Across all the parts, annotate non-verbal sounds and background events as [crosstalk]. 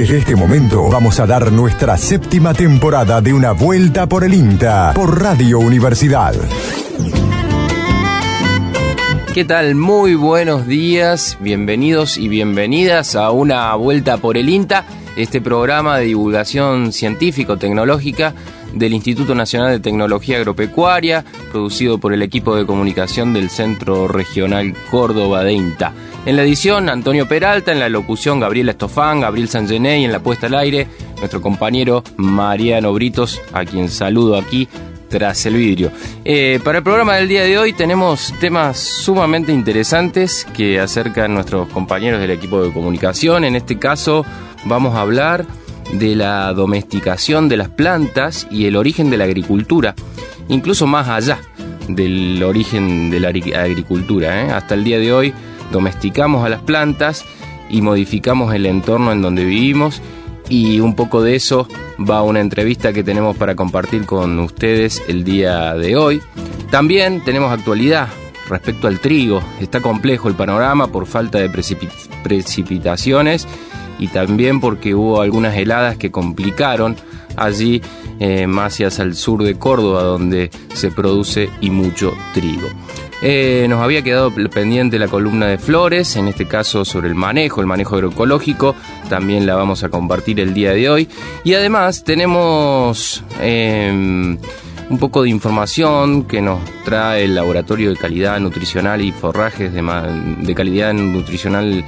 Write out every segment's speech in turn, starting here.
Desde este momento vamos a dar nuestra séptima temporada de Una Vuelta por el INTA por Radio Universidad. ¿Qué tal? Muy buenos días, bienvenidos y bienvenidas a Una Vuelta por el INTA, este programa de divulgación científico-tecnológica del Instituto Nacional de Tecnología Agropecuaria, producido por el equipo de comunicación del Centro Regional Córdoba de INTA. En la edición, Antonio Peralta, en la locución, Gabriela Estofán, Gabriel Sangené y en la puesta al aire, nuestro compañero Mariano Britos, a quien saludo aquí tras el vidrio. Eh, para el programa del día de hoy tenemos temas sumamente interesantes que acercan nuestros compañeros del equipo de comunicación. En este caso vamos a hablar de la domesticación de las plantas y el origen de la agricultura, incluso más allá del origen de la agricultura. ¿eh? Hasta el día de hoy domesticamos a las plantas y modificamos el entorno en donde vivimos y un poco de eso va una entrevista que tenemos para compartir con ustedes el día de hoy. También tenemos actualidad respecto al trigo. Está complejo el panorama por falta de precipitaciones y también porque hubo algunas heladas que complicaron allí eh, más hacia el sur de Córdoba donde se produce y mucho trigo. Eh, nos había quedado pendiente la columna de flores, en este caso sobre el manejo, el manejo agroecológico, también la vamos a compartir el día de hoy. Y además tenemos em, un poco de información que nos trae el Laboratorio de Calidad Nutricional y Forrajes de, de Calidad Nutricional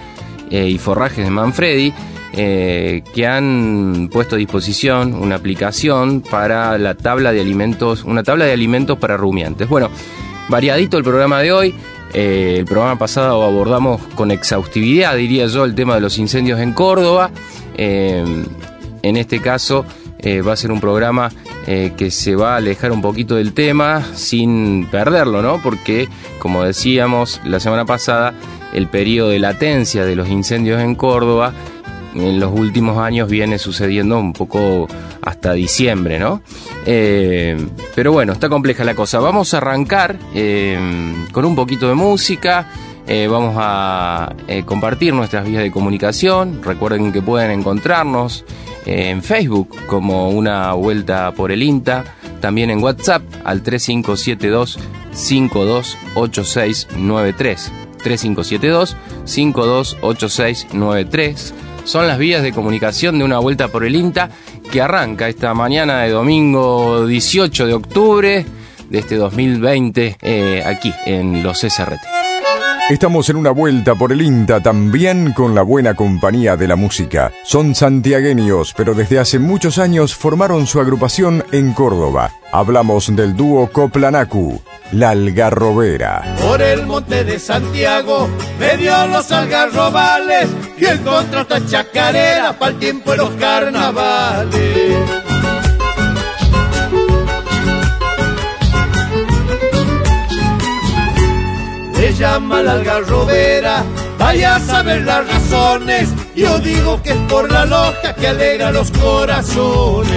eh, y Forrajes de Manfredi, eh, que han puesto a disposición una aplicación para la tabla de alimentos, una tabla de alimentos para rumiantes. Bueno, variadito el programa de hoy. Eh, el programa pasado abordamos con exhaustividad, diría yo, el tema de los incendios en Córdoba. en este caso va a ser un programa que se va a alejar un poquito del tema sin perderlo, ¿no? Porque, como decíamos la semana pasada, el periodo de latencia de los incendios en Córdoba en los últimos años viene sucediendo un poco hasta diciembre, ¿no? Eh, pero bueno, está compleja la cosa. Vamos a arrancar eh, con un poquito de música. Eh, vamos a compartir nuestras vías de comunicación. Recuerden que pueden encontrarnos en Facebook como una vuelta por el INTA. También en WhatsApp al 3572 528693. 3572 528693. Son las vías de comunicación de una vuelta por el INTA que arranca esta mañana de domingo 18 de octubre de este 2020 eh, aquí en los SRT. Estamos en una vuelta por el INTA también con la buena compañía de la música. Son santiagueños, pero desde hace muchos años formaron su agrupación en Córdoba. Hablamos del dúo Coplanacu, la algarrobera. Por el monte de Santiago me dio los algarrobales y el contrato chacarera para el tiempo de los carnavales. Le llama la algarrobera, vaya a saber las razones. Yo digo que es por la loja que alegra los corazones.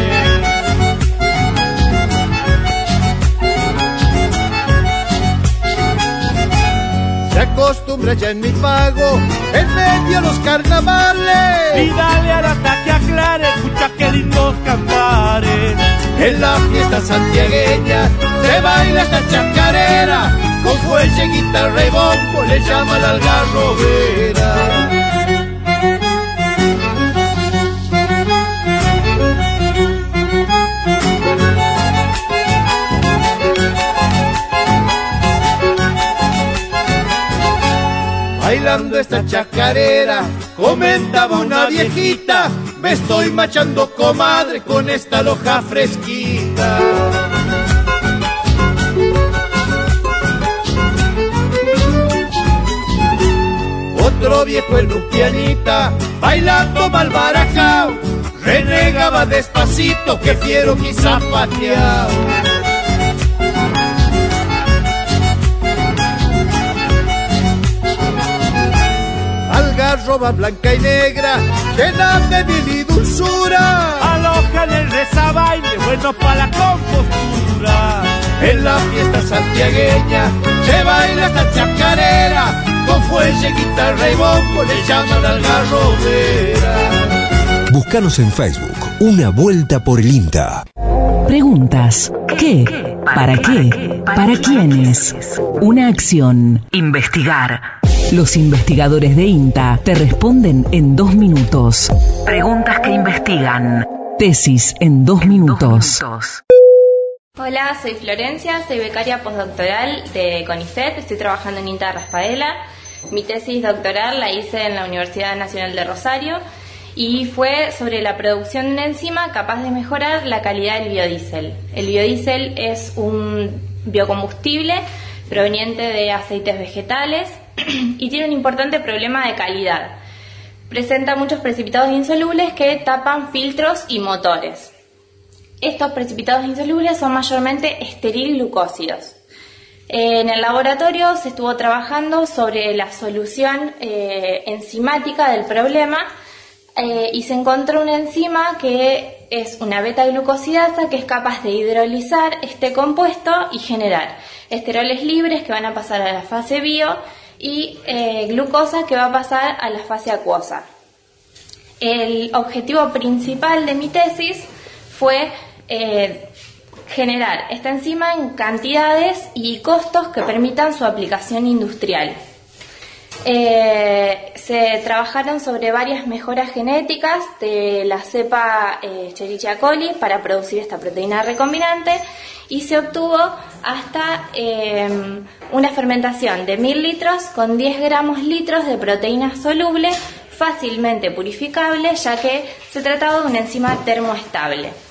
se acostumbra ya en mi pago, en medio de los carnavales. Y dale al ataque aclare, escucha que lindos cantares. En la fiesta santiagueña se baila esta chacarera, con fuelle, guitarra y bombo le llama la algarrobera. bailando esta chacarera, comentaba una viejita, me estoy machando comadre con esta loja fresquita. Otro viejo en un pianita, bailando mal barajao, renegaba despacito que fiero quizá pateado. roba blanca y negra, llena de bien y dulzura. Aloja en el rezabaile, bueno para la compostura. En la fiesta santiagueña se baila esta chacarera, con fuelle, guitarra y bombo le llaman algarrobera. Búscanos en Facebook, Una Vuelta por el INTA. Preguntas. ¿Qué? ¿Para qué? ¿Para quiénes? Una acción. Investigar. Los investigadores de INTA te responden en dos minutos. Preguntas que investigan. Tesis en dos minutos. Hola, soy Florencia, soy becaria postdoctoral de CONICET, estoy trabajando en INTA Rafaela. Mi tesis doctoral la hice en la Universidad Nacional de Rosario y fue sobre la producción de una enzima capaz de mejorar la calidad del biodiesel. El biodiesel es un biocombustible proveniente de aceites vegetales [clears throat] y tiene un importante problema de calidad. Presenta muchos precipitados insolubles que tapan filtros y motores. Estos precipitados insolubles son mayormente esterilglucósidos. En el laboratorio se estuvo trabajando sobre la solución eh, enzimática del problema eh, y se encontró una enzima que es una beta-glucosidasa que es capaz de hidrolizar este compuesto y generar esteroles libres que van a pasar a la fase bio y eh, glucosa que va a pasar a la fase acuosa. El objetivo principal de mi tesis fue generar esta enzima en cantidades y costos que permitan su aplicación industrial. Eh, se trabajaron sobre varias mejoras genéticas de la cepa eh, Escherichia coli para producir esta proteína recombinante y se obtuvo hasta eh, una fermentación de 1000 litros con 10 gramos litros de proteína soluble fácilmente purificable ya que se trataba de una enzima termoestable.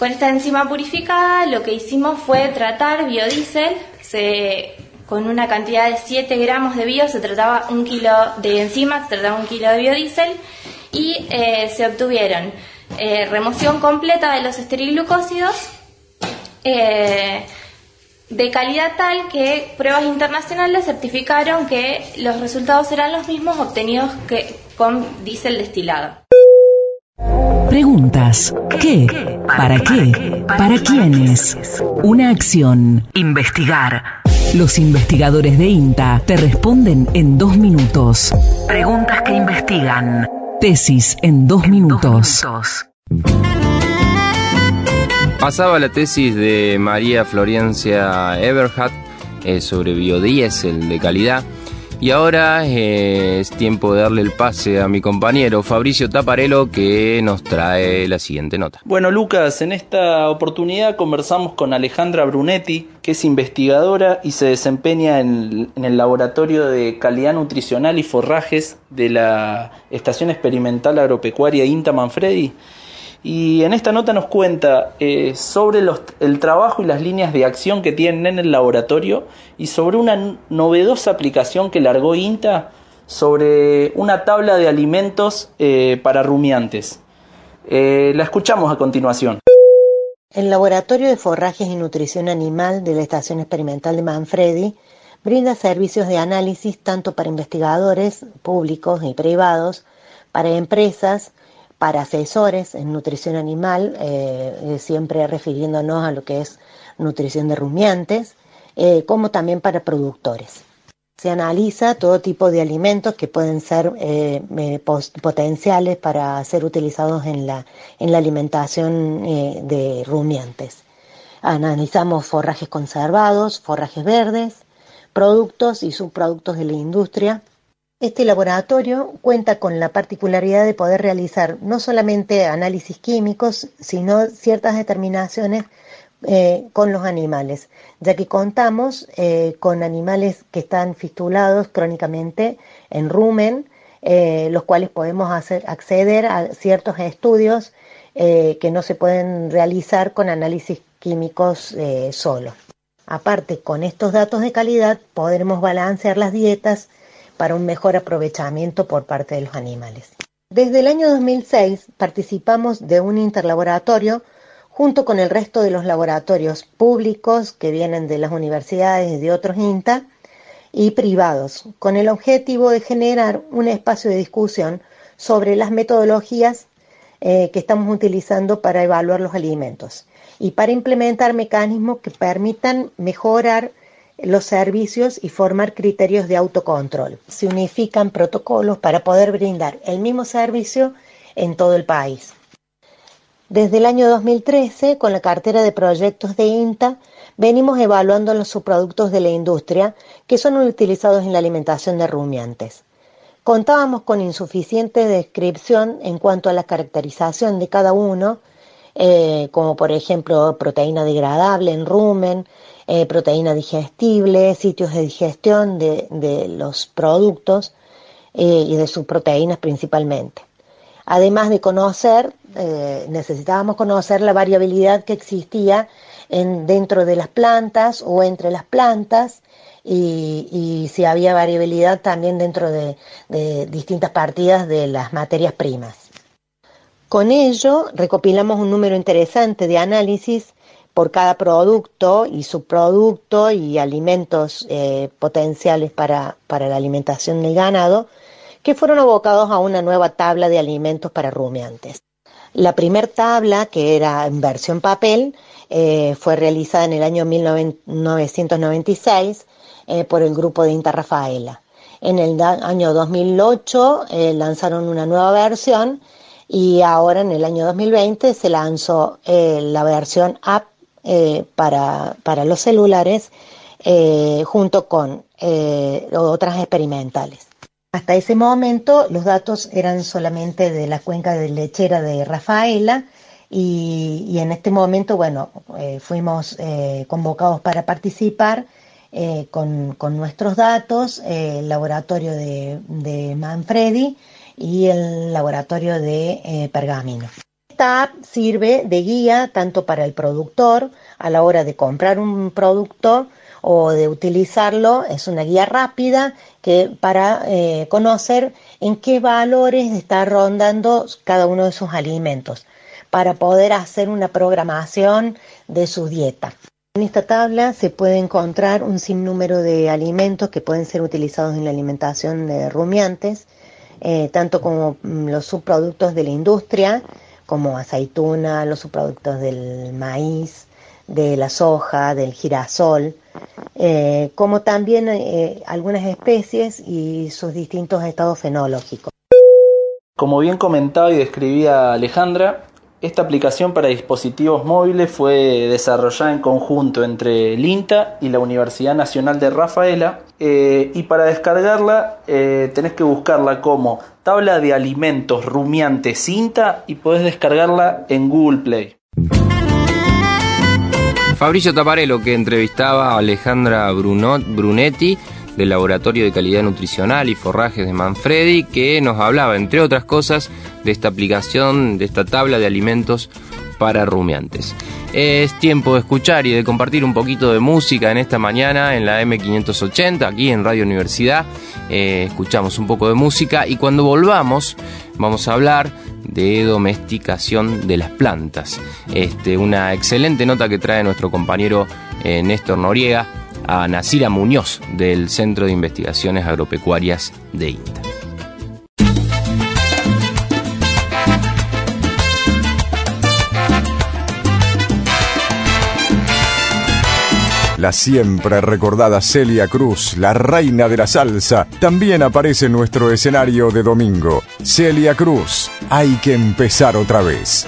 Con esta enzima purificada lo que hicimos fue tratar biodiesel, se con una cantidad de 7 gramos de bio, se trataba un kilo de enzima, se trataba un kilo de biodiesel y eh, se obtuvieron eh, remoción completa de los esterilglucósidos eh, de calidad tal que pruebas internacionales certificaron que los resultados eran los mismos obtenidos que con diésel destilado. Preguntas. ¿Qué? ¿Para qué? ¿Para quiénes? Una acción. Investigar. Los investigadores de INTA te responden en dos minutos. Preguntas que investigan. Tesis en dos minutos. Pasaba la tesis de María Florencia Eberhardt eh, sobre biodiesel de calidad. Y ahora es tiempo de darle el pase a mi compañero Fabricio Taparelo que nos trae la siguiente nota. Bueno, Lucas, en esta oportunidad conversamos con Alejandra Brunetti, que es investigadora y se desempeña en, en el Laboratorio de Calidad Nutricional y Forrajes de la Estación Experimental Agropecuaria INTA Manfredi. Y en esta nota nos cuenta eh, sobre los, el trabajo y las líneas de acción que tienen en el laboratorio y sobre una novedosa aplicación que largó INTA sobre una tabla de alimentos eh, para rumiantes. Eh, la escuchamos a continuación. El Laboratorio de Forrajes y Nutrición Animal de la Estación Experimental de Manfredi brinda servicios de análisis tanto para investigadores públicos y privados, para empresas, para asesores en nutrición animal, eh, siempre refiriéndonos a lo que es nutrición de rumiantes, eh, como también para productores. Se analiza todo tipo de alimentos que pueden ser eh, potenciales para ser utilizados en la, en la alimentación de rumiantes. Analizamos forrajes conservados, forrajes verdes, productos y subproductos de la industria, este laboratorio cuenta con la particularidad de poder realizar no solamente análisis químicos, sino ciertas determinaciones eh, con los animales, ya que contamos eh, con animales que están fistulados crónicamente en rumen, eh, los cuales podemos hacer, acceder a ciertos estudios que no se pueden realizar con análisis químicos solo. Aparte, con estos datos de calidad podremos balancear las dietas para un mejor aprovechamiento por parte de los animales. Desde el año 2006 participamos de un interlaboratorio junto con el resto de los laboratorios públicos que vienen de las universidades y de otros INTA y privados, con el objetivo de generar un espacio de discusión sobre las metodologías eh, que estamos utilizando para evaluar los alimentos y para implementar mecanismos que permitan mejorar los servicios y formar criterios de autocontrol. Se unifican protocolos para poder brindar el mismo servicio en todo el país. Desde el año 2013, con la cartera de proyectos de INTA, venimos evaluando los subproductos de la industria que son utilizados en la alimentación de rumiantes. Contábamos con insuficiente descripción en cuanto a la caracterización de cada uno, eh, como por ejemplo proteína degradable en rumen, eh, proteína digestible, sitios de digestión de, los productos eh, y de sus proteínas principalmente. Además de conocer, necesitábamos conocer la variabilidad que existía en, dentro de las plantas o entre las plantas y, si había variabilidad también dentro de, distintas partidas de las materias primas. Con ello recopilamos un número interesante de análisis por cada producto y subproducto y alimentos eh, potenciales para, para la alimentación del ganado, que fueron abocados a una nueva tabla de alimentos para rumiantes. La primera tabla, que era en versión papel, eh, fue realizada en el año 1996 eh, por el grupo de Inta Rafaela. En el año 2008 eh, lanzaron una nueva versión y ahora en el año 2020 se lanzó la versión app para, para, los celulares junto con otras experimentales. Hasta ese momento los datos eran solamente de la cuenca de lechera de Rafaela y, en este momento, bueno, eh, fuimos eh, convocados para participar eh, con, nuestros datos, el laboratorio de, Manfredi y el laboratorio de Pergamino. Esta app sirve de guía tanto para el productor a la hora de comprar un producto o de utilizarlo, es una guía rápida que para conocer en qué valores está rondando cada uno de sus alimentos para poder hacer una programación de su dieta. En esta tabla se puede encontrar un sinnúmero de alimentos que pueden ser utilizados en la alimentación de rumiantes, eh, tanto como mm, los subproductos de la industria, como aceituna, los subproductos del maíz, de la soja, del girasol, eh, como también eh, algunas especies y sus distintos estados fenológicos. Como bien comentaba y describía Alejandra, esta aplicación para dispositivos móviles fue desarrollada en conjunto entre el INTA y la Universidad Nacional de Rafaela eh, y para descargarla eh, tenés que buscarla como tabla de alimentos rumiantes INTA y podés descargarla en Google Play. Fabricio Taparello que entrevistaba a Alejandra Brunetti del Laboratorio de Calidad Nutricional y Forrajes de Manfredi, que nos hablaba, entre otras cosas, de esta aplicación, de esta tabla de alimentos para rumiantes. Es tiempo de escuchar y de compartir un poquito de música en esta mañana en la M580, aquí en Radio Universidad. Eh, escuchamos un poco de música y cuando volvamos vamos a hablar de domesticación de las plantas. Este, una excelente nota que trae nuestro compañero eh, Néstor Noriega a Nasira Muñoz del Centro de Investigaciones Agropecuarias de INTA. La siempre recordada Celia Cruz, la reina de la salsa, también aparece en nuestro escenario de domingo. Celia Cruz, hay que empezar otra vez.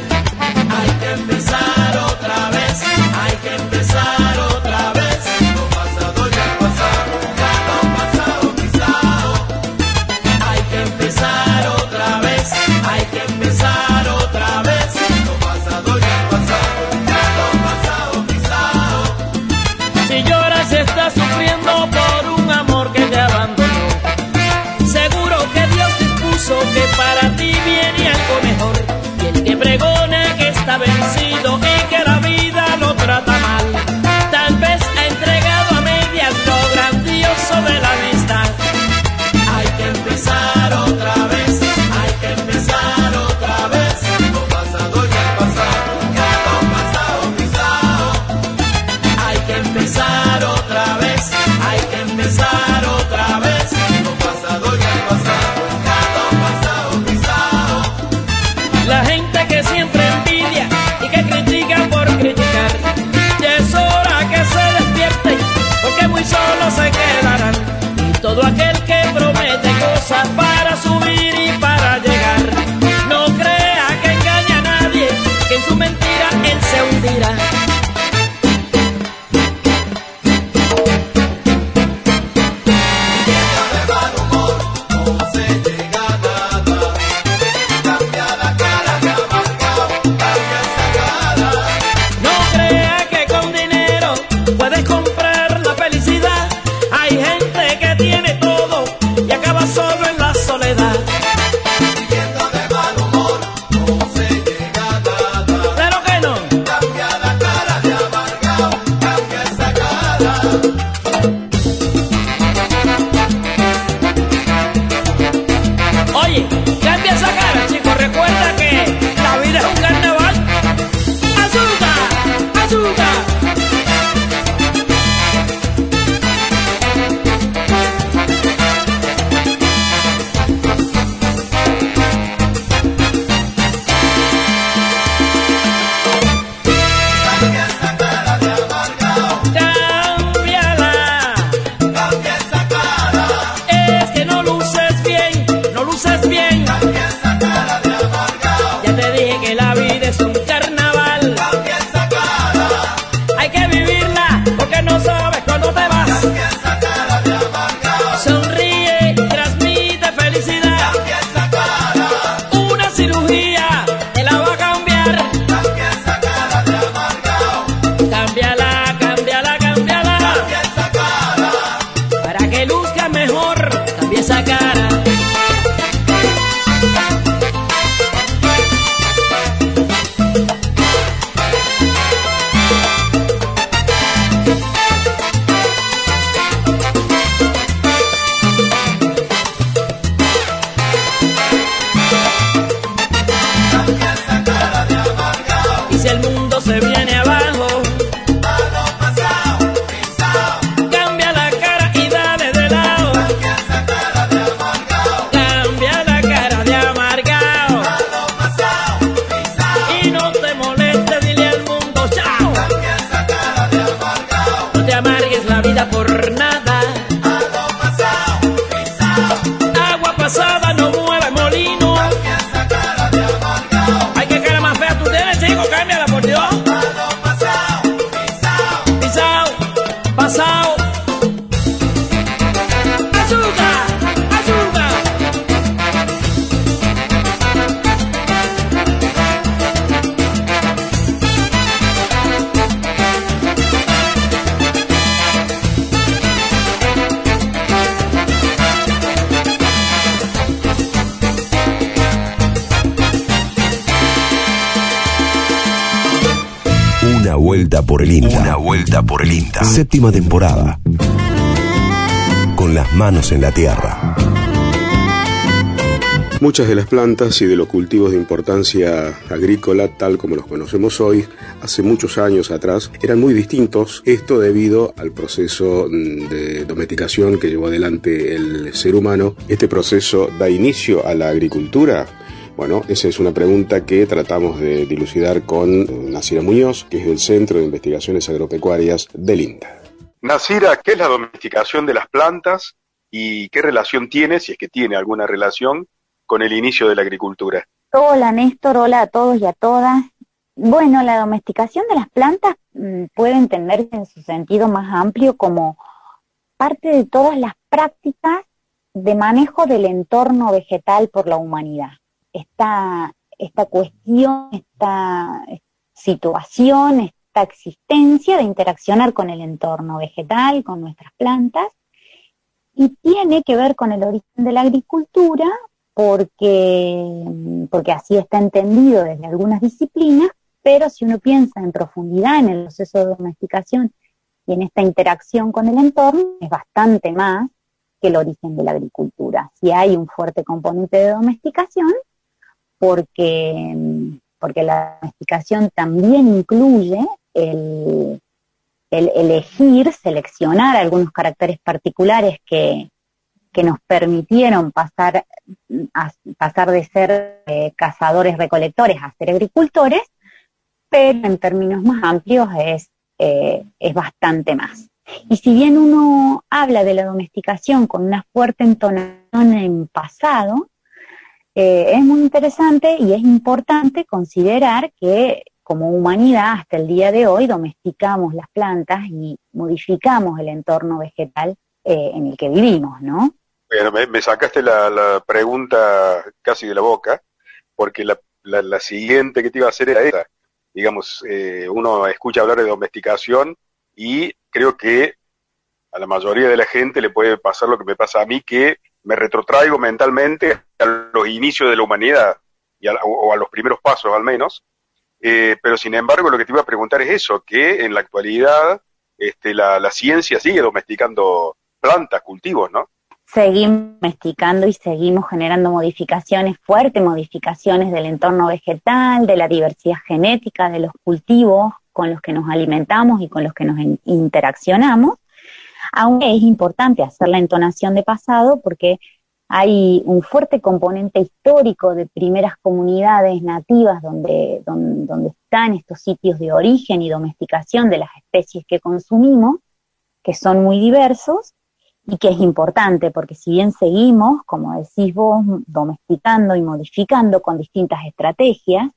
Por el INTA. Una vuelta por el INTA. Séptima temporada. Con las manos en la tierra. Muchas de las plantas y de los cultivos de importancia agrícola, tal como los conocemos hoy, hace muchos años atrás, eran muy distintos. Esto debido al proceso mm, de domesticación que llevó adelante el ser humano. Este proceso da inicio a la agricultura. Bueno, esa es una pregunta que tratamos de dilucidar con Nasira Muñoz, que es del Centro de Investigaciones Agropecuarias del INTA. Nasira, ¿qué es la domesticación de las plantas y qué relación tiene, si es que tiene alguna relación, con el inicio de la agricultura? Hola Néstor, hola a todos y a todas. Bueno, la domesticación de las plantas mm, puede entenderse en su sentido más amplio como parte de todas las prácticas de manejo del entorno vegetal por la humanidad. Esta, esta cuestión, esta situación, esta existencia de interaccionar con el entorno vegetal, con nuestras plantas, y tiene que ver con el origen de la agricultura, porque, porque así está entendido desde algunas disciplinas, pero si uno piensa en profundidad en el proceso de domesticación y en esta interacción con el entorno, es bastante más que el origen de la agricultura. Si hay un fuerte componente de domesticación, porque, porque la domesticación también incluye el, el elegir, seleccionar algunos caracteres particulares que, que nos permitieron pasar, a, pasar de ser eh, cazadores recolectores a ser agricultores, pero en términos más amplios es, eh, es bastante más. Y si bien uno habla de la domesticación con una fuerte entonación en pasado, eh, es muy interesante y es importante considerar que como humanidad hasta el día de hoy domesticamos las plantas y modificamos el entorno vegetal eh, en el que vivimos, ¿no? Bueno, me, sacaste la, la, pregunta casi de la boca, porque la, la, la, siguiente que te iba a hacer era esa. Digamos, eh, uno escucha hablar de domesticación y creo que a la mayoría de la gente le puede pasar lo que me pasa a mí, que me retrotraigo mentalmente a los inicios de la humanidad, y a, o a los primeros pasos al menos. Eh, pero sin embargo, lo que te iba a preguntar es eso, que en la actualidad este, la, la ciencia sigue domesticando plantas, cultivos, ¿no? seguimos domesticando y seguimos generando modificaciones, fuertes modificaciones del entorno vegetal, de la diversidad genética, de los cultivos con los que nos alimentamos y con los que nos interaccionamos. Aunque es importante hacer la entonación de pasado porque hay un fuerte componente histórico de primeras comunidades nativas donde, donde, están estos sitios de origen y domesticación de las especies que consumimos, que son muy diversos, y que es importante porque si bien seguimos, como decís vos, domesticando y modificando con distintas estrategias,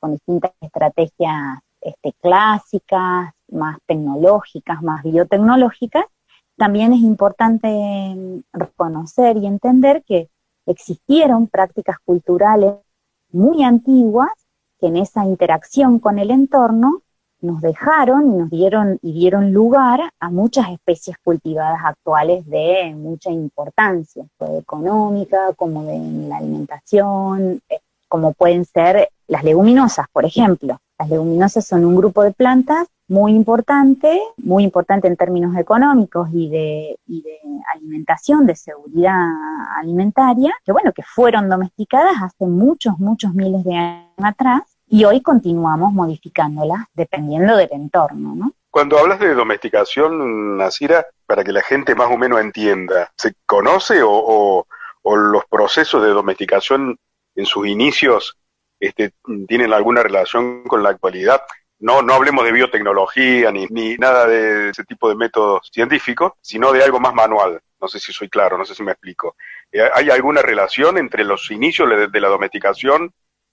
con distintas estrategias este, clásicas, más tecnológicas, más biotecnológicas, también es importante reconocer y entender que existieron prácticas culturales muy antiguas que en esa interacción con el entorno nos dejaron y nos dieron y dieron lugar a muchas especies cultivadas actuales de mucha importancia, económica como de la alimentación, como pueden ser las leguminosas, por ejemplo. Las leguminosas son un grupo de plantas muy importante, muy importante en términos económicos y de, alimentación, de seguridad alimentaria, que bueno, que fueron domesticadas hace muchos, muchos miles de años atrás y hoy continuamos modificándolas dependiendo del entorno, ¿no? Cuando hablas de domesticación, Nasira, para que la gente más o menos entienda, ¿se conoce o, o, los procesos de domesticación en sus inicios este, tienen alguna relación con la actualidad? No, no hablemos de biotecnología ni, ni nada de ese tipo de métodos científicos, sino de algo más manual. No sé si soy claro, no sé si me explico. Eh, ¿Hay alguna relación entre los inicios de la domesticación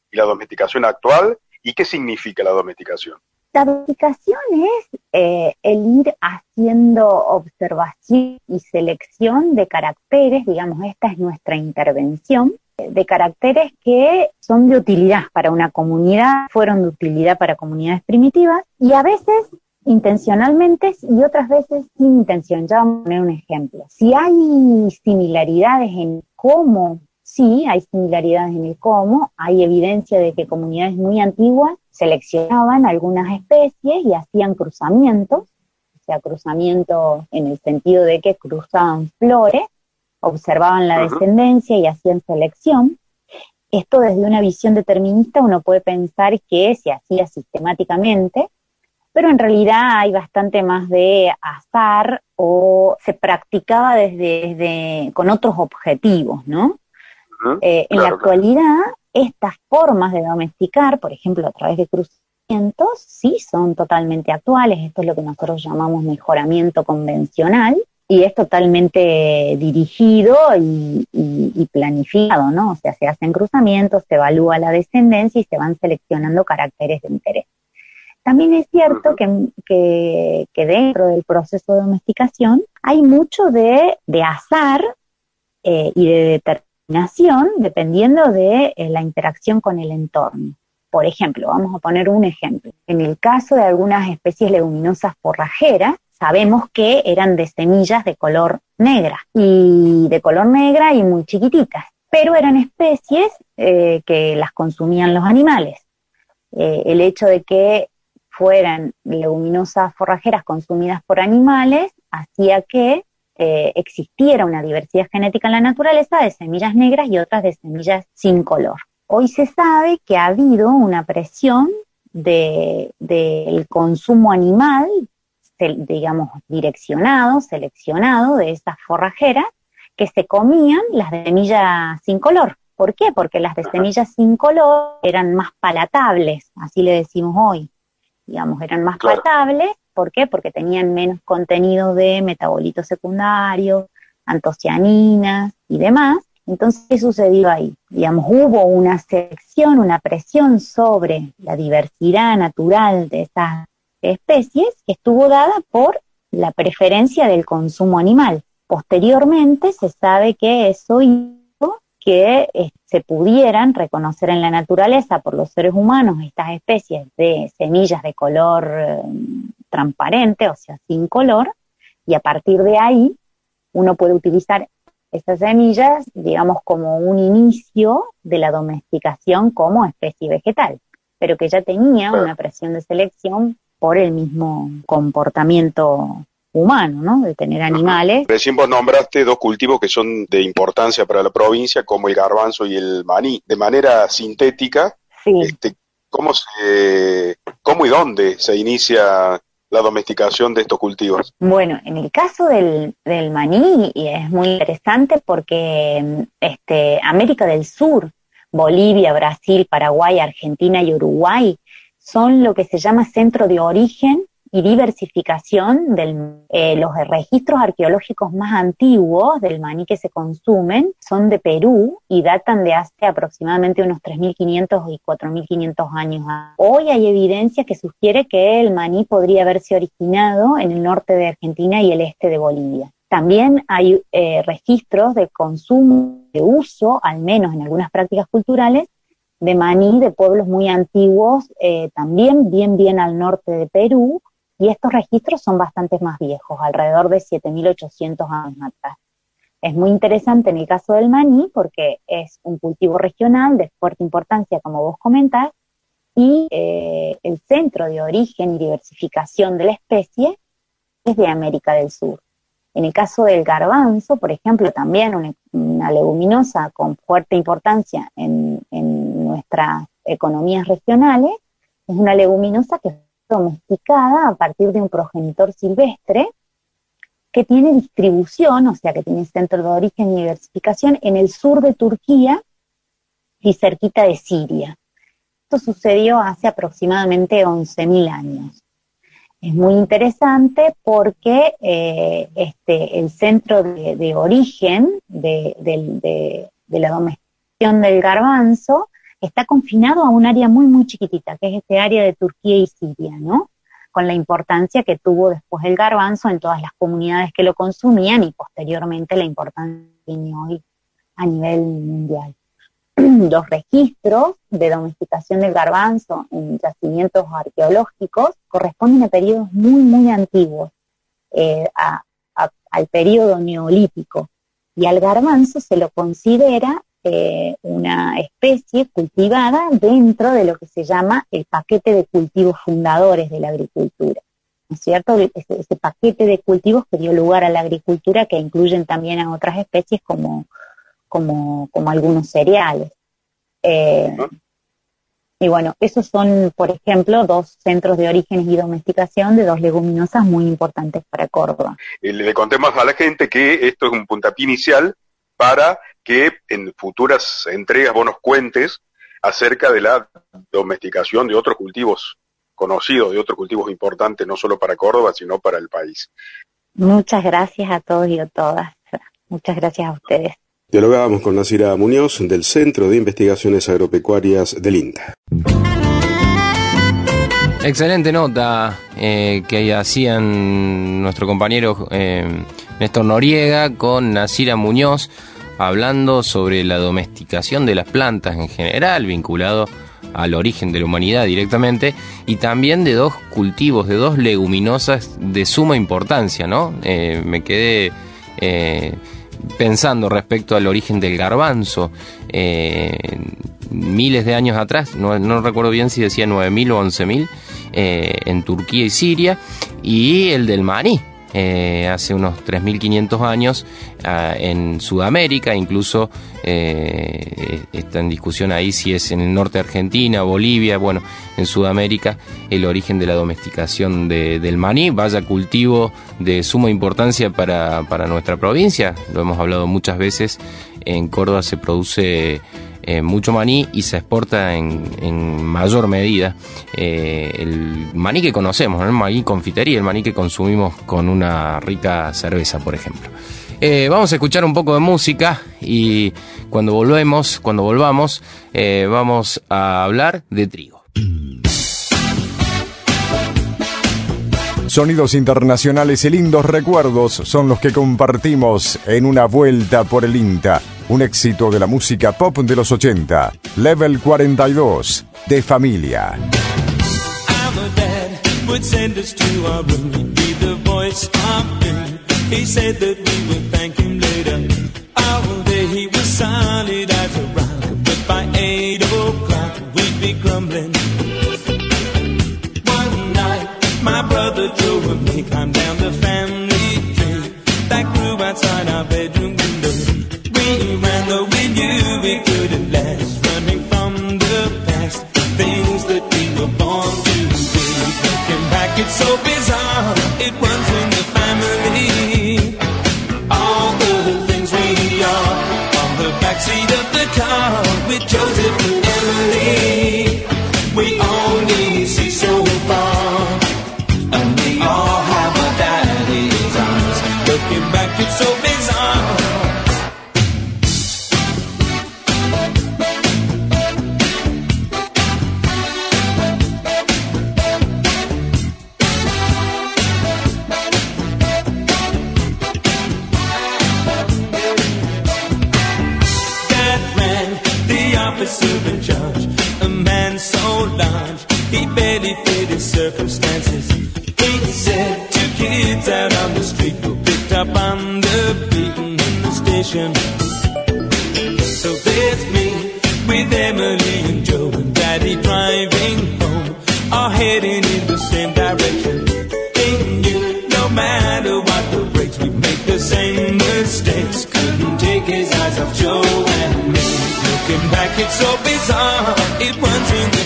y la domesticación actual? ¿Y qué significa la domesticación? La domesticación es eh, el ir haciendo observación y selección de caracteres, digamos, esta es nuestra intervención, de caracteres que son de utilidad para una comunidad, fueron de utilidad para comunidades primitivas y a veces intencionalmente y otras veces sin intención. Ya vamos a poner un ejemplo. Si hay similaridades en cómo sí, hay similaridades en el cómo, hay evidencia de que comunidades muy antiguas seleccionaban algunas especies y hacían cruzamientos, o sea, cruzamiento en el sentido de que cruzaban flores, observaban la descendencia y hacían selección. Esto desde una visión determinista uno puede pensar que se hacía sistemáticamente, pero en realidad hay bastante más de azar o se practicaba desde, con otros objetivos, ¿no? Eh, en la actualidad, estas formas de domesticar, por ejemplo, a través de cruzamientos, sí son totalmente actuales. Esto es lo que nosotros llamamos mejoramiento convencional y es totalmente dirigido y, planificado, ¿no? O sea, se hacen cruzamientos, se evalúa la descendencia y se van seleccionando caracteres de interés. También es cierto que, dentro del proceso de domesticación hay mucho de, azar eh, y de determinación dependiendo de eh, la interacción con el entorno. Por ejemplo, vamos a poner un ejemplo. En el caso de algunas especies leguminosas forrajeras, sabemos que eran de semillas de color negra y de color negra y muy chiquititas, pero eran especies eh, que las consumían los animales. Eh, el hecho de que fueran leguminosas forrajeras consumidas por animales hacía que eh, existiera una diversidad genética en la naturaleza de semillas negras y otras de semillas sin color. Hoy se sabe que ha habido una presión del de, consumo animal, digamos, direccionado, seleccionado de estas forrajeras que se comían las de semillas sin color. ¿Por qué? Porque las de semillas sin color eran más palatables, así le decimos hoy. Digamos, eran más palatables ¿Por qué? Porque tenían menos contenido de metabolitos secundarios, antocianinas y demás. Entonces, ¿qué sucedió ahí? Digamos, hubo una selección, una presión sobre la diversidad natural de estas especies que estuvo dada por la preferencia del consumo animal. Posteriormente se sabe que eso que eh, se pudieran reconocer en la naturaleza por los seres humanos estas especies de semillas de color eh, transparente, o sea, sin color, y a partir de ahí uno puede utilizar estas semillas, digamos, como un inicio de la domesticación como especie vegetal, pero que ya tenía una presión de selección por el mismo comportamiento humano, ¿no? De tener animales. Recién vos nombraste dos cultivos que son de importancia para la provincia, como el garbanzo y el maní. De manera sintética, este, ¿cómo, se, ¿cómo y dónde se inicia la domesticación de estos cultivos? Bueno, en el caso del, del maní es muy interesante porque este, América del Sur, Bolivia, Brasil, Paraguay, Argentina y Uruguay son lo que se llama centro de origen y diversificación de eh, los registros arqueológicos más antiguos del maní que se consumen son de Perú y datan de hace aproximadamente unos 3.500 y 4.500 años. Hoy hay evidencia que sugiere que el maní podría haberse originado en el norte de Argentina y el este de Bolivia. También hay eh, registros de consumo, de uso, al menos en algunas prácticas culturales, de maní de pueblos muy antiguos, eh, también bien bien al norte de Perú, y estos registros son bastante más viejos, alrededor de 7.800 años atrás. Es muy interesante en el caso del maní porque es un cultivo regional de fuerte importancia, como vos comentás, y eh, el centro de origen y diversificación de la especie es de América del Sur. En el caso del garbanzo, por ejemplo, también una, leguminosa con fuerte importancia en, en, nuestras economías regionales, es una leguminosa que fue domesticada a partir de un progenitor silvestre que tiene distribución, o sea, que tiene centro de origen y diversificación en el sur de Turquía y cerquita de Siria. Esto sucedió hace aproximadamente 11.000 años. Es muy interesante porque eh, este, el centro de, origen de, de, la domesticación del garbanzo está confinado a un área muy, muy chiquitita, que es este área de Turquía y Siria, ¿no? Con la importancia que tuvo después el garbanzo en todas las comunidades que lo consumían y posteriormente la importancia que tiene hoy a nivel mundial. [clears throat] los registros de domesticación del garbanzo en yacimientos arqueológicos corresponden a periodos muy, muy antiguos, eh, al periodo neolítico. Y al garbanzo se lo considera eh, una especie cultivada dentro de lo que se llama el paquete de cultivos fundadores de la agricultura. ¿No es cierto? Ese, paquete de cultivos que dio lugar a la agricultura que incluyen también a otras especies como como, como algunos cereales. Eh, y bueno, esos son, por ejemplo, dos centros de orígenes y domesticación de dos leguminosas muy importantes para Córdoba. le contemos a la gente que esto es un puntapié inicial para que en futuras entregas vos nos cuentes acerca de la domesticación de otros cultivos conocidos, de otros cultivos importantes, no solo para Córdoba, sino para el país. Muchas gracias a todos y a todas. Muchas gracias a ustedes. Dialogábamos con Nasira Muñoz del Centro de Investigaciones Agropecuarias del INTA. Excelente nota eh, que hacían nuestro compañero eh, Néstor Noriega con Nasira Muñoz hablando sobre la domesticación de las plantas en general, vinculado al origen de la humanidad directamente, y también de dos cultivos, de dos leguminosas de suma importancia, ¿no? Eh, me quedé pensando respecto al origen del garbanzo, eh, miles de años atrás, no, recuerdo bien si decía 9.000 o 11.000, eh, en Turquía y Siria, y el del maní, eh, hace unos 3.500 años ah, en Sudamérica, incluso eh, está en discusión ahí si es en el norte de Argentina, Bolivia, bueno, en Sudamérica el origen de la domesticación del maní, vaya cultivo de suma importancia para, para nuestra provincia, lo hemos hablado muchas veces, en Córdoba se produce eh, mucho maní y se exporta en, mayor medida eh, el maní que conocemos, el maní confitería, el maní que consumimos con una rica cerveza, por ejemplo. Eh, vamos a escuchar un poco de música y cuando volvemos, cuando volvamos, vamos a hablar de trigo. Sonidos internacionales y lindos recuerdos son los que compartimos en una vuelta por el INTA, un éxito de la música pop de los 80. Level 42, de familia. My brother Joe and me bizarro. Back, it's so bizarre. It runs in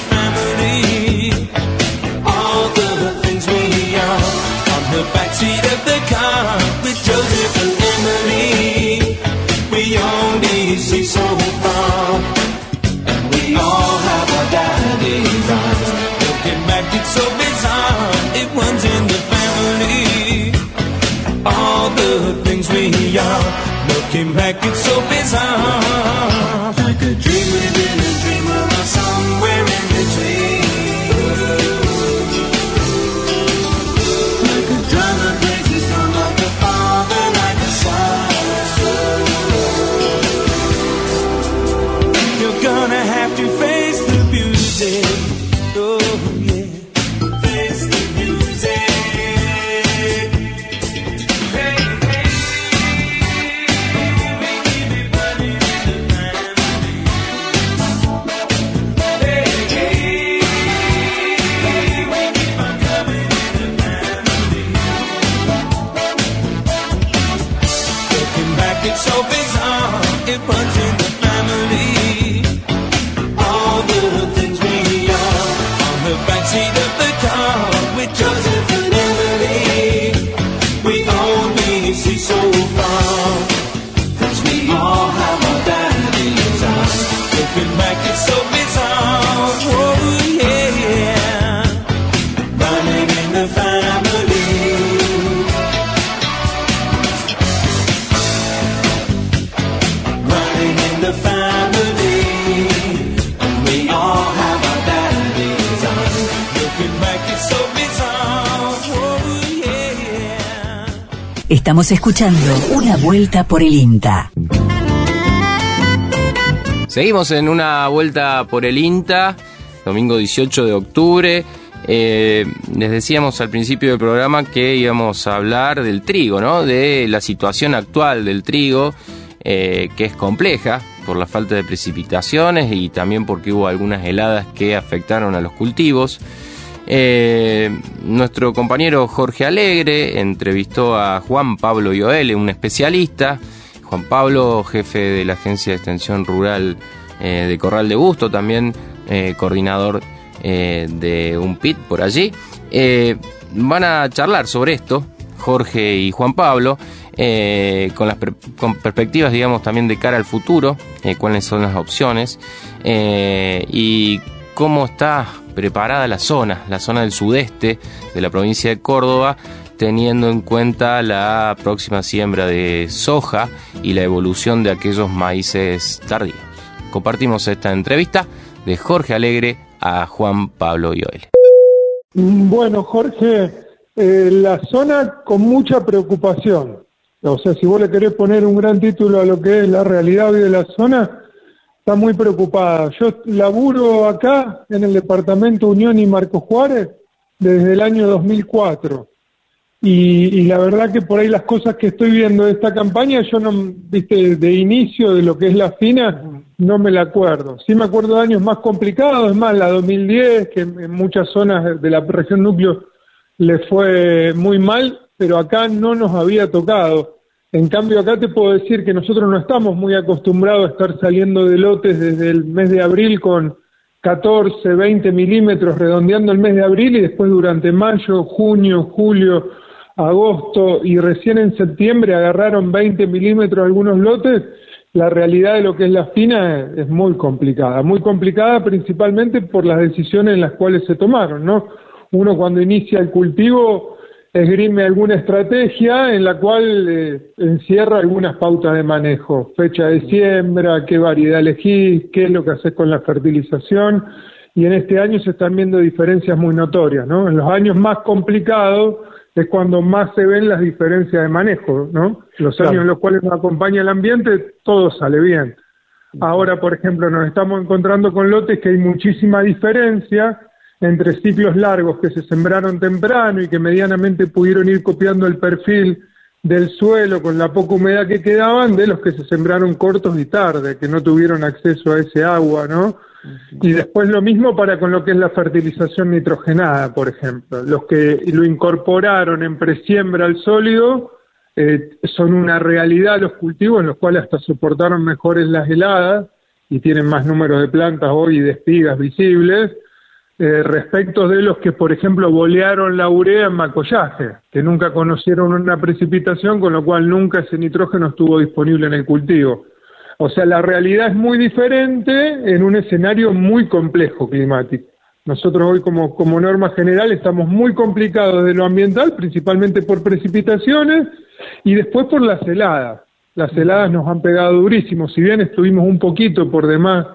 Estamos escuchando Una Vuelta por el INTA. Seguimos en una vuelta por el INTA, domingo 18 de octubre. Eh, les decíamos al principio del programa que íbamos a hablar del trigo, ¿no? De la situación actual del trigo, eh, que es compleja por la falta de precipitaciones y también porque hubo algunas heladas que afectaron a los cultivos. Eh, nuestro compañero Jorge Alegre entrevistó a Juan Pablo Ioele, un especialista. Juan Pablo, jefe de la Agencia de Extensión Rural eh, de Corral de Busto, también eh, coordinador de un PIT por allí. Van a charlar sobre esto, Jorge y Juan Pablo, con las con perspectivas, digamos, también de cara al futuro, cuáles son las opciones y cómo está preparada la zona, la zona del sudeste de la provincia de Córdoba, teniendo en cuenta la próxima siembra de soja y la evolución de aquellos maíces tardíos. Compartimos esta entrevista de Jorge Alegre a Juan Pablo Ioel. Bueno, Jorge, eh, la zona con mucha preocupación. O sea, si vos le querés poner un gran título a lo que es la realidad hoy de la zona, está muy preocupada. Yo laburo acá en el departamento Unión y Marco Juárez desde el año 2004. Y, y la verdad que por ahí las cosas que estoy viendo de esta campaña, yo no, viste, de inicio de lo que es la fina, no me la acuerdo. Sí me acuerdo de años más complicados, es más, la 2010, que en muchas zonas de la región núcleo le fue muy mal, pero acá no nos había tocado. En cambio, acá te puedo decir que nosotros no estamos muy acostumbrados a estar saliendo de lotes desde el mes de abril con 14, 20 milímetros, redondeando el mes de abril y después durante mayo, junio, julio, agosto y recién en septiembre agarraron 20 milímetros algunos lotes. La realidad de lo que es la fina es, muy complicada, muy complicada principalmente por las decisiones en las cuales se tomaron, ¿no? Uno cuando inicia el cultivo esgrime alguna estrategia en la cual eh, encierra algunas pautas de manejo, fecha de siembra, qué variedad elegís, qué es lo que haces con la fertilización, y en este año se están viendo diferencias muy notorias, ¿no? En los años más complicados es cuando más se ven las diferencias de manejo, ¿no? Los años en los cuales nos acompaña el ambiente, todo sale bien. Ahora, por ejemplo, nos estamos encontrando con lotes que hay muchísima diferencia entre ciclos largos que se sembraron temprano y que medianamente pudieron ir copiando el perfil del suelo con la poca humedad que quedaban de los que se sembraron cortos y tarde, que no tuvieron acceso a ese agua, ¿no? Y después lo mismo para con lo que es la fertilización nitrogenada, por ejemplo. Los que lo incorporaron en presiembra al sólido eh, son una realidad los cultivos en los cuales hasta soportaron mejores las heladas y tienen más números de plantas hoy y de espigas visibles, eh, respecto de los que, por ejemplo, bolearon la urea en macollaje, que nunca conocieron una precipitación, con lo cual nunca ese nitrógeno estuvo disponible en el cultivo. O sea, la realidad es muy diferente en un escenario muy complejo climático. Nosotros hoy como, como norma general estamos muy complicados de lo ambiental, principalmente por precipitaciones y después por las heladas. Las heladas nos han pegado durísimo, si bien estuvimos un poquito por demás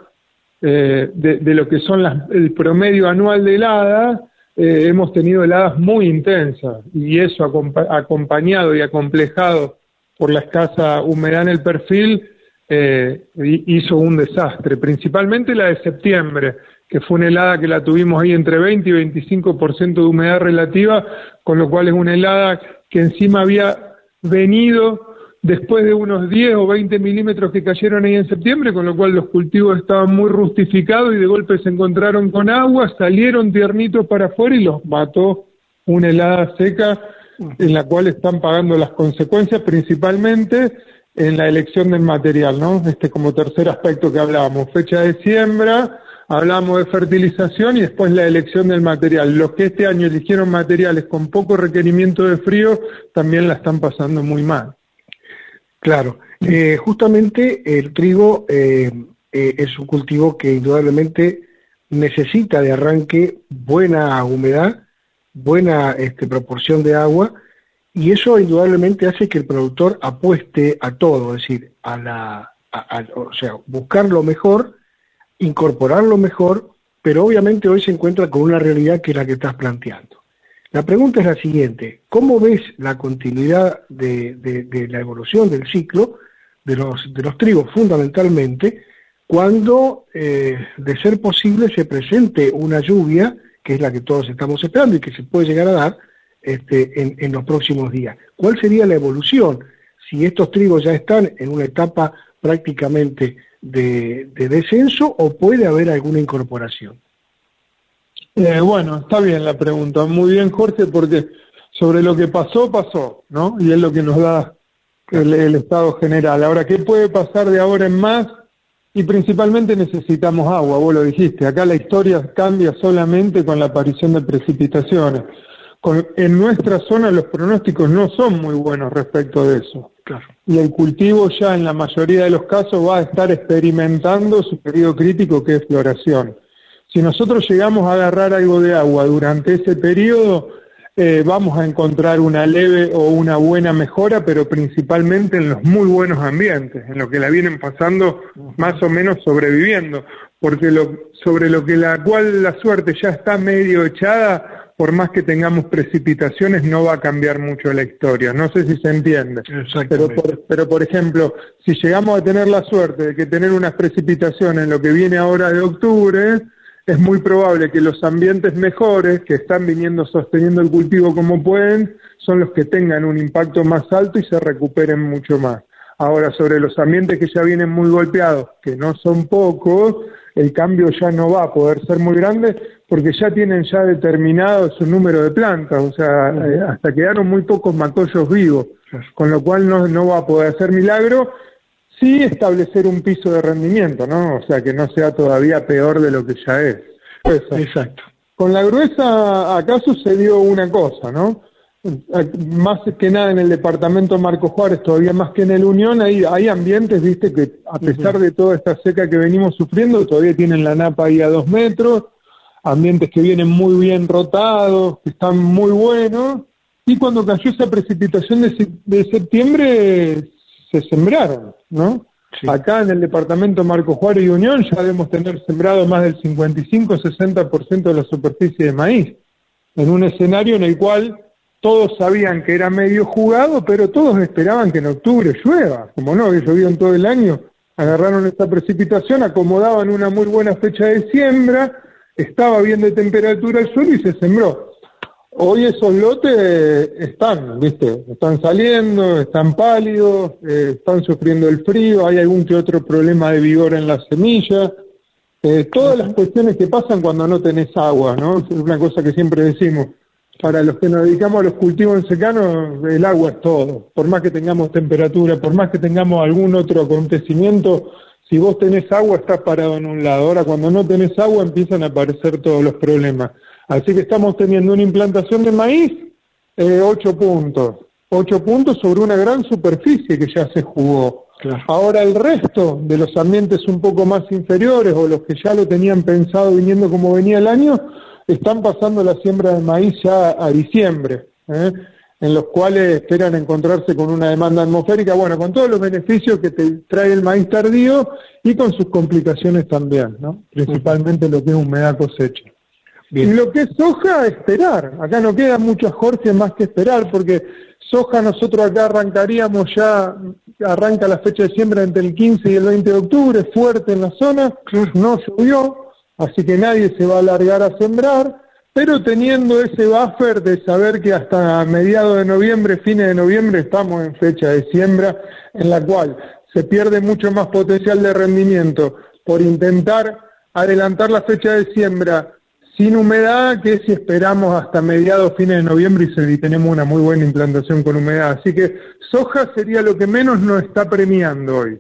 eh, de, lo que son las, el promedio anual de heladas, eh, hemos tenido heladas muy intensas y eso acompañado y acomplejado por la escasa humedad en el perfil eh, hizo un desastre, principalmente la de septiembre, que fue una helada que la tuvimos ahí entre 20 y 25% de humedad relativa, con lo cual es una helada que encima había venido después de unos 10 o 20 milímetros que cayeron ahí en septiembre, con lo cual los cultivos estaban muy rustificados y de golpe se encontraron con agua, salieron tiernitos para afuera y los mató una helada seca en la cual están pagando las consecuencias principalmente en la elección del material, ¿no? Este como tercer aspecto que hablábamos, fecha de siembra, hablamos de fertilización y después la elección del material. Los que este año eligieron materiales con poco requerimiento de frío también la están pasando muy mal. Claro, eh, justamente el trigo eh, eh, es un cultivo que indudablemente necesita de arranque buena humedad, buena este, proporción de agua y eso indudablemente hace que el productor apueste a todo, es decir, a la, o sea, buscar lo mejor, incorporar lo mejor, pero obviamente hoy se encuentra con una realidad que es la que estás planteando. La pregunta es la siguiente, ¿cómo ves la continuidad de, la evolución del ciclo de los, de los trigos fundamentalmente cuando, eh, de ser posible, se presente una lluvia, que es la que todos estamos esperando y que se puede llegar a dar, este, en, los próximos días. ¿Cuál sería la evolución si estos trigos ya están en una etapa prácticamente de, descenso o puede haber alguna incorporación? Eh, bueno, está bien la pregunta, muy bien Jorge, porque sobre lo que pasó, pasó, ¿no? Y es lo que nos da el, el estado general. Ahora, ¿qué puede pasar de ahora en más? Y principalmente necesitamos agua, vos lo dijiste. Acá la historia cambia solamente con la aparición de precipitaciones en nuestra zona los pronósticos no son muy buenos respecto de eso. Y el cultivo ya en la mayoría de los casos va a estar experimentando su periodo crítico que es floración. Si nosotros llegamos a agarrar algo de agua durante ese periodo, eh, vamos a encontrar una leve o una buena mejora, pero principalmente en los muy buenos ambientes, en lo que la vienen pasando más o menos sobreviviendo, porque lo, sobre lo que la cual la suerte ya está medio echada, por más que tengamos precipitaciones, no va a cambiar mucho la historia. No sé si se entiende. Pero por, pero, por ejemplo, si llegamos a tener la suerte de que tener unas precipitaciones en lo que viene ahora de octubre, es muy probable que los ambientes mejores, que están viniendo sosteniendo el cultivo como pueden, son los que tengan un impacto más alto y se recuperen mucho más. Ahora, sobre los ambientes que ya vienen muy golpeados, que no son pocos, el cambio ya no va a poder ser muy grande porque ya tienen ya determinado su número de plantas, o sea, eh, hasta quedaron muy pocos matollos vivos, con lo cual no, no va a poder hacer milagro, sí establecer un piso de rendimiento, ¿no? O sea, que no sea todavía peor de lo que ya es. Exacto. Con la gruesa acá sucedió una cosa, ¿no? Más que nada en el departamento Marco Juárez, todavía más que en el Unión, hay, hay ambientes, viste, que a pesar de toda esta seca que venimos sufriendo, todavía tienen la napa ahí a dos metros, ambientes que vienen muy bien rotados, que están muy buenos, y cuando cayó esa precipitación de, septiembre se sembraron, ¿no? Acá en el departamento Marco Juárez y Unión ya debemos tener sembrado más del 55-60% de la superficie de maíz, en un escenario en el cual todos sabían que era medio jugado, pero todos esperaban que en octubre llueva, como no, que llovió en todo el año, agarraron esta precipitación, acomodaban una muy buena fecha de siembra, estaba bien de temperatura el suelo y se sembró. Hoy esos lotes están, ¿viste? Están saliendo, están pálidos, eh, están sufriendo el frío, hay algún que otro problema de vigor en la semilla. Eh, todas las cuestiones que pasan cuando no tenés agua, ¿no? Es una cosa que siempre decimos. Para los que nos dedicamos a los cultivos en secano, el agua es todo. Por más que tengamos temperatura, por más que tengamos algún otro acontecimiento, si vos tenés agua estás parado en un lado. Ahora cuando no tenés agua empiezan a aparecer todos los problemas. Así que estamos teniendo una implantación de maíz, eh, ocho puntos. Ocho puntos sobre una gran superficie que ya se jugó. Ahora el resto de los ambientes un poco más inferiores o los que ya lo tenían pensado viniendo como venía el año, están pasando la siembra de maíz ya a diciembre, ¿eh? en los cuales esperan encontrarse con una demanda atmosférica, bueno, con todos los beneficios que te trae el maíz tardío y con sus complicaciones también, ¿no? principalmente lo que es humedad cosecha. Y lo que es soja, esperar. Acá no queda mucho, Jorge, más que esperar, porque soja nosotros acá arrancaríamos ya, arranca la fecha de siembra entre el 15 y el 20 de octubre, fuerte en la zona, no llovió, así que nadie se va a alargar a sembrar, pero teniendo ese buffer de saber que hasta mediados de noviembre, fines de noviembre, estamos en fecha de siembra, en la cual se pierde mucho más potencial de rendimiento por intentar adelantar la fecha de siembra sin humedad, que si esperamos hasta mediados, fines de noviembre y, se, tenemos una muy buena implantación con humedad. Así que soja sería lo que menos nos está premiando hoy,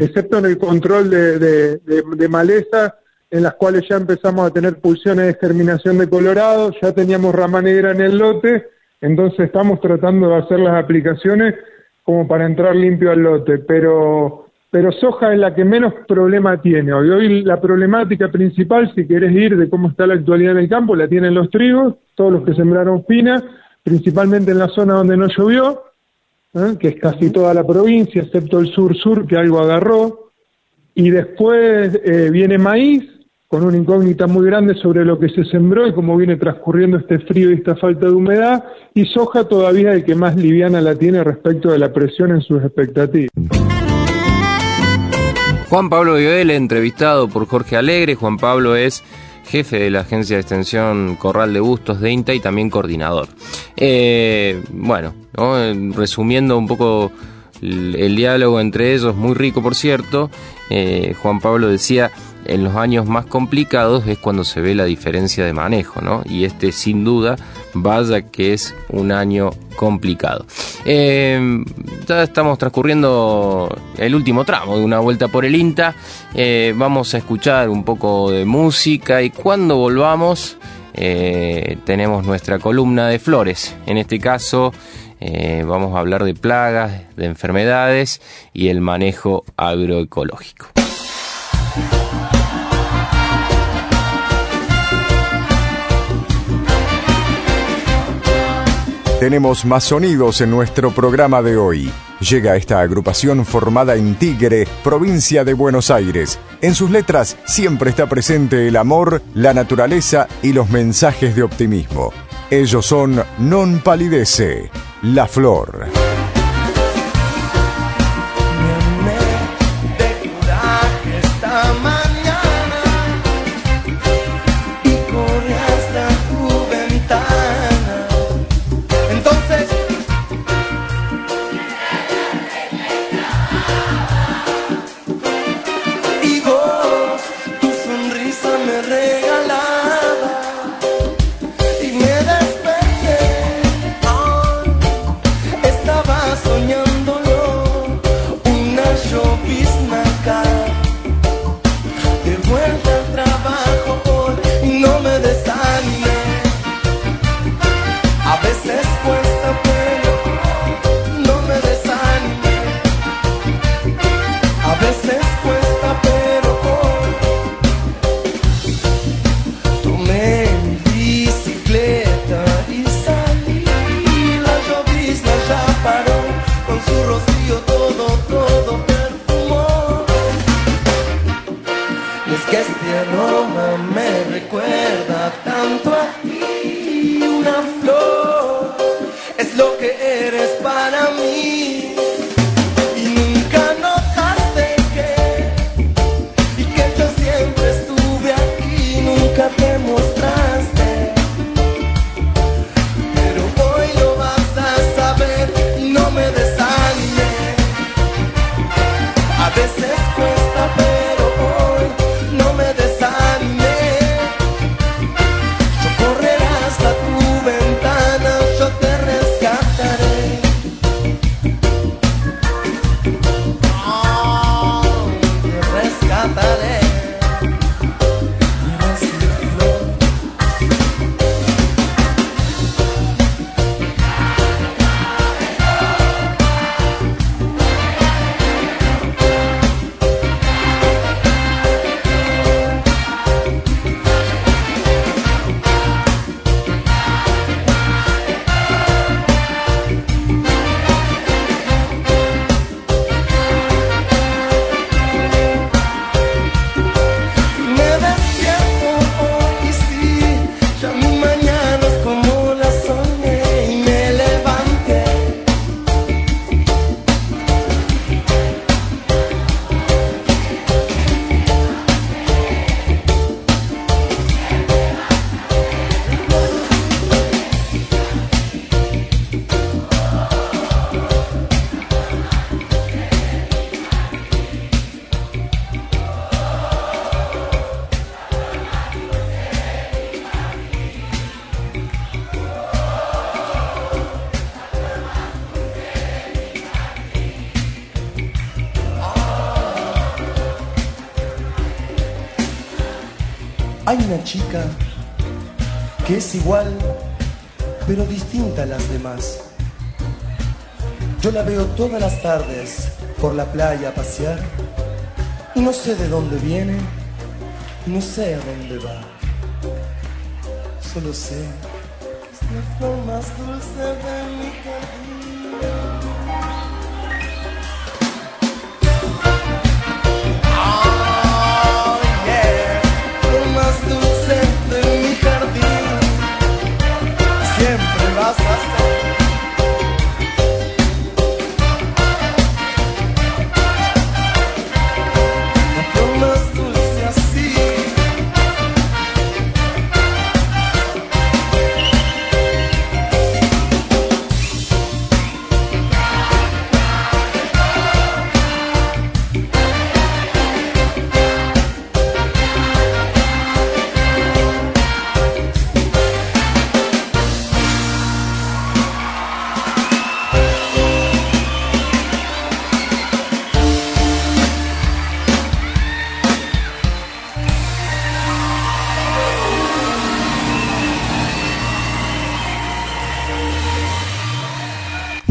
excepto en el control de, de, de, maleza, en las cuales ya empezamos a tener pulsiones de germinación de colorado, ya teníamos rama negra en el lote, entonces estamos tratando de hacer las aplicaciones como para entrar limpio al lote, pero pero soja es la que menos problema tiene. Hoy, hoy la problemática principal, si querés ir de cómo está la actualidad en el campo, la tienen los trigos, todos los que sembraron fina, principalmente en la zona donde no llovió, ¿eh? que es casi toda la provincia, excepto el sur-sur, que algo agarró. Y después eh, viene maíz, con una incógnita muy grande sobre lo que se sembró y cómo viene transcurriendo este frío y esta falta de humedad, y soja todavía el que más liviana la tiene respecto de la presión en sus expectativas. Juan Pablo Vivel, entrevistado por Jorge Alegre. Juan Pablo es jefe de la agencia de extensión Corral de Bustos de INTA y también coordinador. Eh, bueno, resumiendo un poco el, diálogo entre ellos, muy rico por cierto, eh, Juan Pablo decía, en los años más complicados es cuando se ve la diferencia de manejo, ¿no? Y este sin duda, vaya que es un año complicado. Eh, ya estamos transcurriendo el último tramo de una vuelta por el INTA. Eh, vamos a escuchar un poco de música y cuando volvamos eh, tenemos nuestra columna de flores. En este caso vamos a hablar de plagas, de enfermedades y el manejo agroecológico. Tenemos más sonidos en nuestro programa de hoy. Llega esta agrupación formada en Tigre, provincia de Buenos Aires. En sus letras siempre está presente el amor, la naturaleza y los mensajes de optimismo. Ellos son Non Palidece, La Flor. Hay una chica que es igual, pero distinta a las demás. Yo la veo todas las tardes por la playa a pasear y no sé de dónde viene, no sé a dónde va. Solo sé que es la flor más dulce de mi jardín.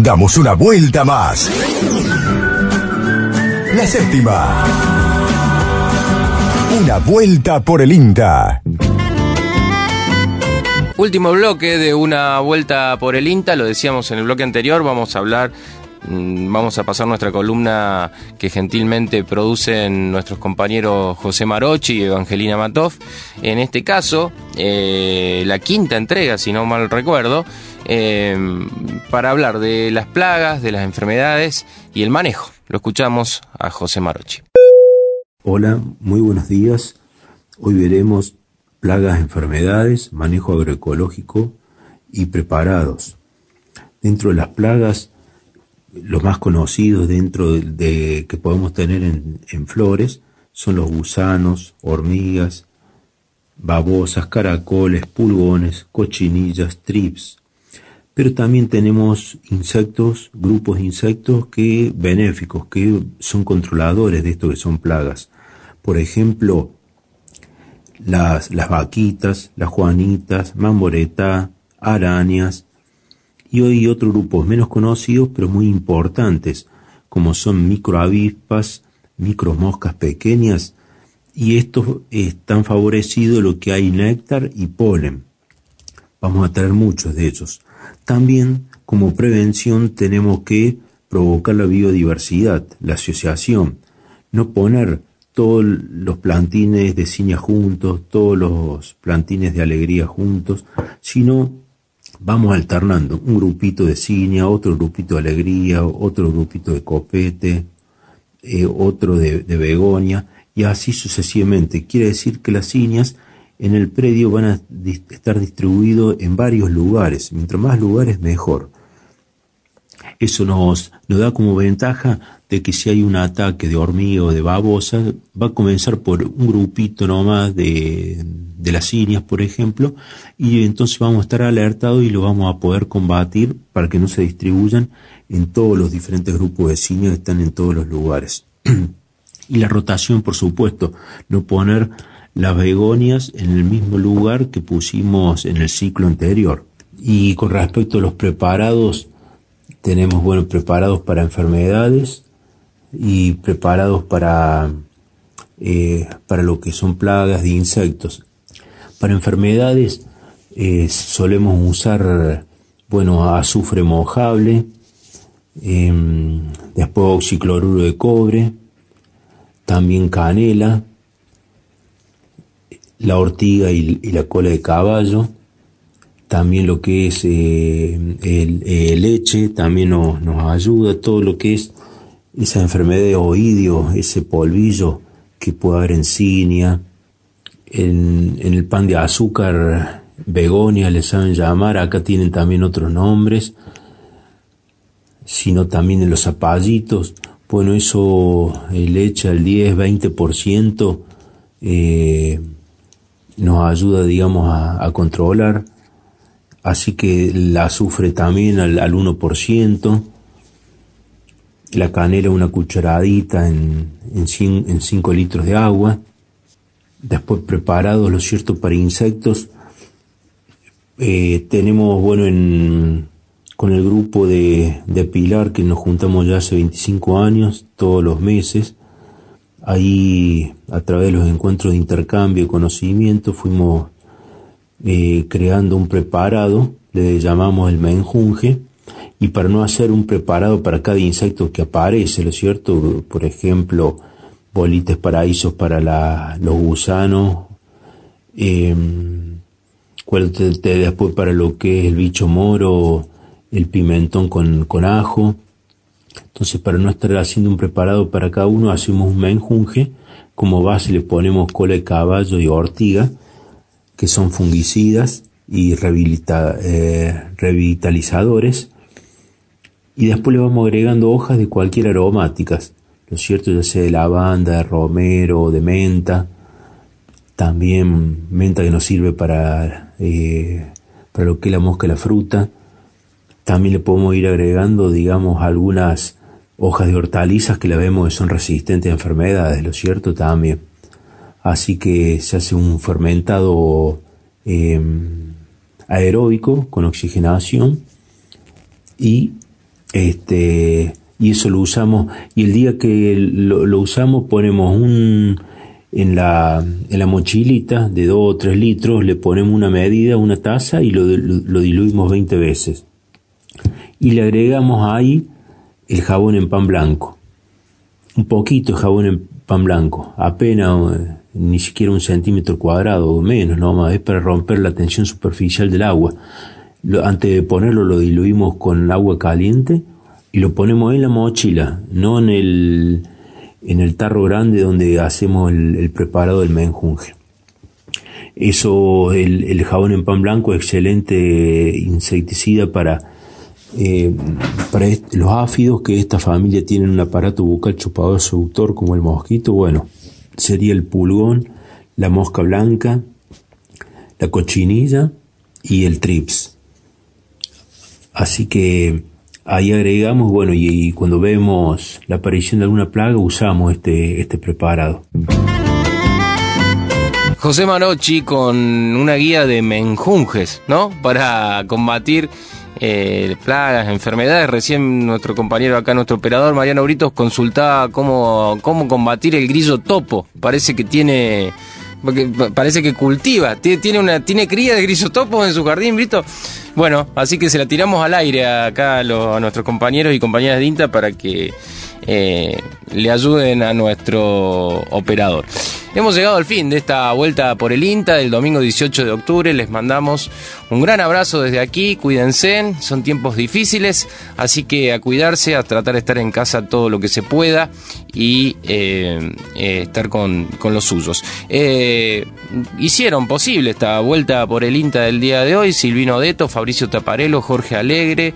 Damos una vuelta más. La séptima. Una vuelta por el INTA. Último bloque de una vuelta por el INTA, lo decíamos en el bloque anterior, vamos a hablar, vamos a pasar nuestra columna que gentilmente producen nuestros compañeros José Marochi y Evangelina Matov. En este caso, eh, la quinta entrega, si no mal recuerdo, eh, para hablar de las plagas, de las enfermedades y el manejo. Lo escuchamos a José Marochi. Hola, muy buenos días. Hoy veremos plagas, enfermedades, manejo agroecológico y preparados. Dentro de las plagas, los más conocidos dentro de, que podemos tener en, en flores son los gusanos, hormigas, babosas, caracoles, pulgones, cochinillas, trips. Pero también tenemos insectos, grupos de insectos que benéficos, que son controladores de esto que son plagas. Por ejemplo, las, las vaquitas, las juanitas, mamboreta, arañas, y hoy otros grupos menos conocidos pero muy importantes, como son microavispas, micromoscas pequeñas, y estos están favorecidos lo que hay néctar y polen. Vamos a tener muchos de ellos. También como prevención tenemos que provocar la biodiversidad, la asociación, no poner todos los plantines de ciña juntos, todos los plantines de alegría juntos, sino vamos alternando un grupito de ciña, otro grupito de alegría, otro grupito de copete, eh, otro de, begonia, y así sucesivamente. Quiere decir que las ciñas en el predio van a estar distribuidos en varios lugares. Mientras más lugares, mejor. Eso nos, nos da como ventaja de que si hay un ataque de hormiga o de babosa, va a comenzar por un grupito nomás de, de las ciñas, por ejemplo, y entonces vamos a estar alertados y lo vamos a poder combatir para que no se distribuyan en todos los diferentes grupos de ciñas que están en todos los lugares. [clears throat] y la rotación, por supuesto, no poner las begonias en el mismo lugar que pusimos en el ciclo anterior. Y con respecto a los preparados, tenemos, bueno, preparados para enfermedades y preparados para, eh, para lo que son plagas de insectos. Para enfermedades eh, solemos usar, bueno, azufre mojable, em, después oxicloruro de cobre, también canela, la ortiga y, y la cola de caballo, también lo que es eh, el, eh, leche, también nos, nos ayuda, todo lo que es esa enfermedad de oídio, ese polvillo que puede haber en cinia, en, en el pan de azúcar, begonia le saben llamar, acá tienen también otros nombres, sino también en los zapallitos, bueno, eso eh, leche al 10, 20%, eh, nos ayuda, digamos, a controlar. Así que el azufre también al, al 1%. La canela una cucharadita en, en, 5 litros de agua. después preparados, lo cierto, para insectos. Eh, tenemos, bueno, en, con el grupo de, de Pilar, que nos juntamos ya hace 25 años, todos los meses, ahí a través de los encuentros de intercambio y conocimiento fuimos eh, creando un preparado, le llamamos el menjunje, y para no hacer un preparado para cada insecto que aparece, ¿lo es cierto? Por ejemplo, bolites paraísos para los gusanos, eh, después para lo que es el bicho moro, el pimentón con, con ajo. Entonces, para no estar haciendo un preparado para cada uno, hacemos un menjunje. Como base le ponemos cola de caballo y ortiga, que son fungicidas y eh, revitalizadores. Y después le vamos agregando hojas de cualquier aromáticas, lo cierto? Ya sea de lavanda, de romero, de menta. También menta que nos sirve para, eh, para lo que es la mosca la fruta. También le podemos ir agregando, digamos, algunas hojas de hortalizas que la vemos que son resistentes a enfermedades, lo cierto también. Así que se hace un fermentado em, aeróbico con oxigenación y este y eso lo usamos y el día que lo, usamos ponemos un en la, en la mochilita de 2 o 3 litros le ponemos una medida, una taza y lo, lo diluimos 20 veces y le agregamos ahí el jabón en pan blanco. Un poquito de jabón en pan blanco, apenas ni siquiera un centímetro cuadrado o menos, no es para romper la tensión superficial del agua. antes de ponerlo lo diluimos con agua caliente y lo ponemos en la mochila, no en el, en el tarro grande donde hacemos el, preparado del menjunje. Eso, el, el jabón en pan blanco, excelente insecticida para eh, para los áfidos que esta familia tienen un aparato bucal chupador seductor como el mosquito, bueno, sería el pulgón, la mosca blanca, la cochinilla y el trips. Así que ahí agregamos, bueno, y, cuando vemos la aparición de alguna plaga usamos este, este preparado. José Marochi con una guía de menjunjes, ¿no? Para combatir eh, plagas, enfermedades. Recién nuestro compañero acá, nuestro operador Mariano Britos, consultaba cómo, cómo combatir el grillo topo. Parece que tiene parece que cultiva, tiene una tiene cría de grillo topo en su jardín, Brito. Bueno, así que se la tiramos al aire acá a, nuestros compañeros y compañeras de INTA para que eh, le ayuden a nuestro operador. Hemos llegado al fin de esta vuelta por el INTA del domingo 18 de octubre. Les mandamos un gran abrazo desde aquí. Cuídense, son tiempos difíciles, así que a cuidarse, a tratar de estar en casa todo lo que se pueda y eh, eh, estar con, los suyos. Eh, hicieron posible esta vuelta por el INTA del día de hoy. Silvino Deto, Fabricio Taparelo, Jorge Alegre.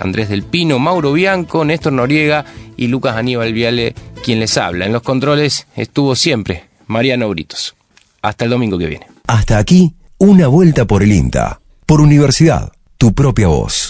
Andrés del Pino, Mauro Bianco, Néstor Noriega y Lucas Aníbal Viale, quien les habla. En los controles estuvo siempre Mariano Britos. Hasta el domingo que viene. Hasta aquí, una vuelta por el INTA. Por Universidad, tu propia voz.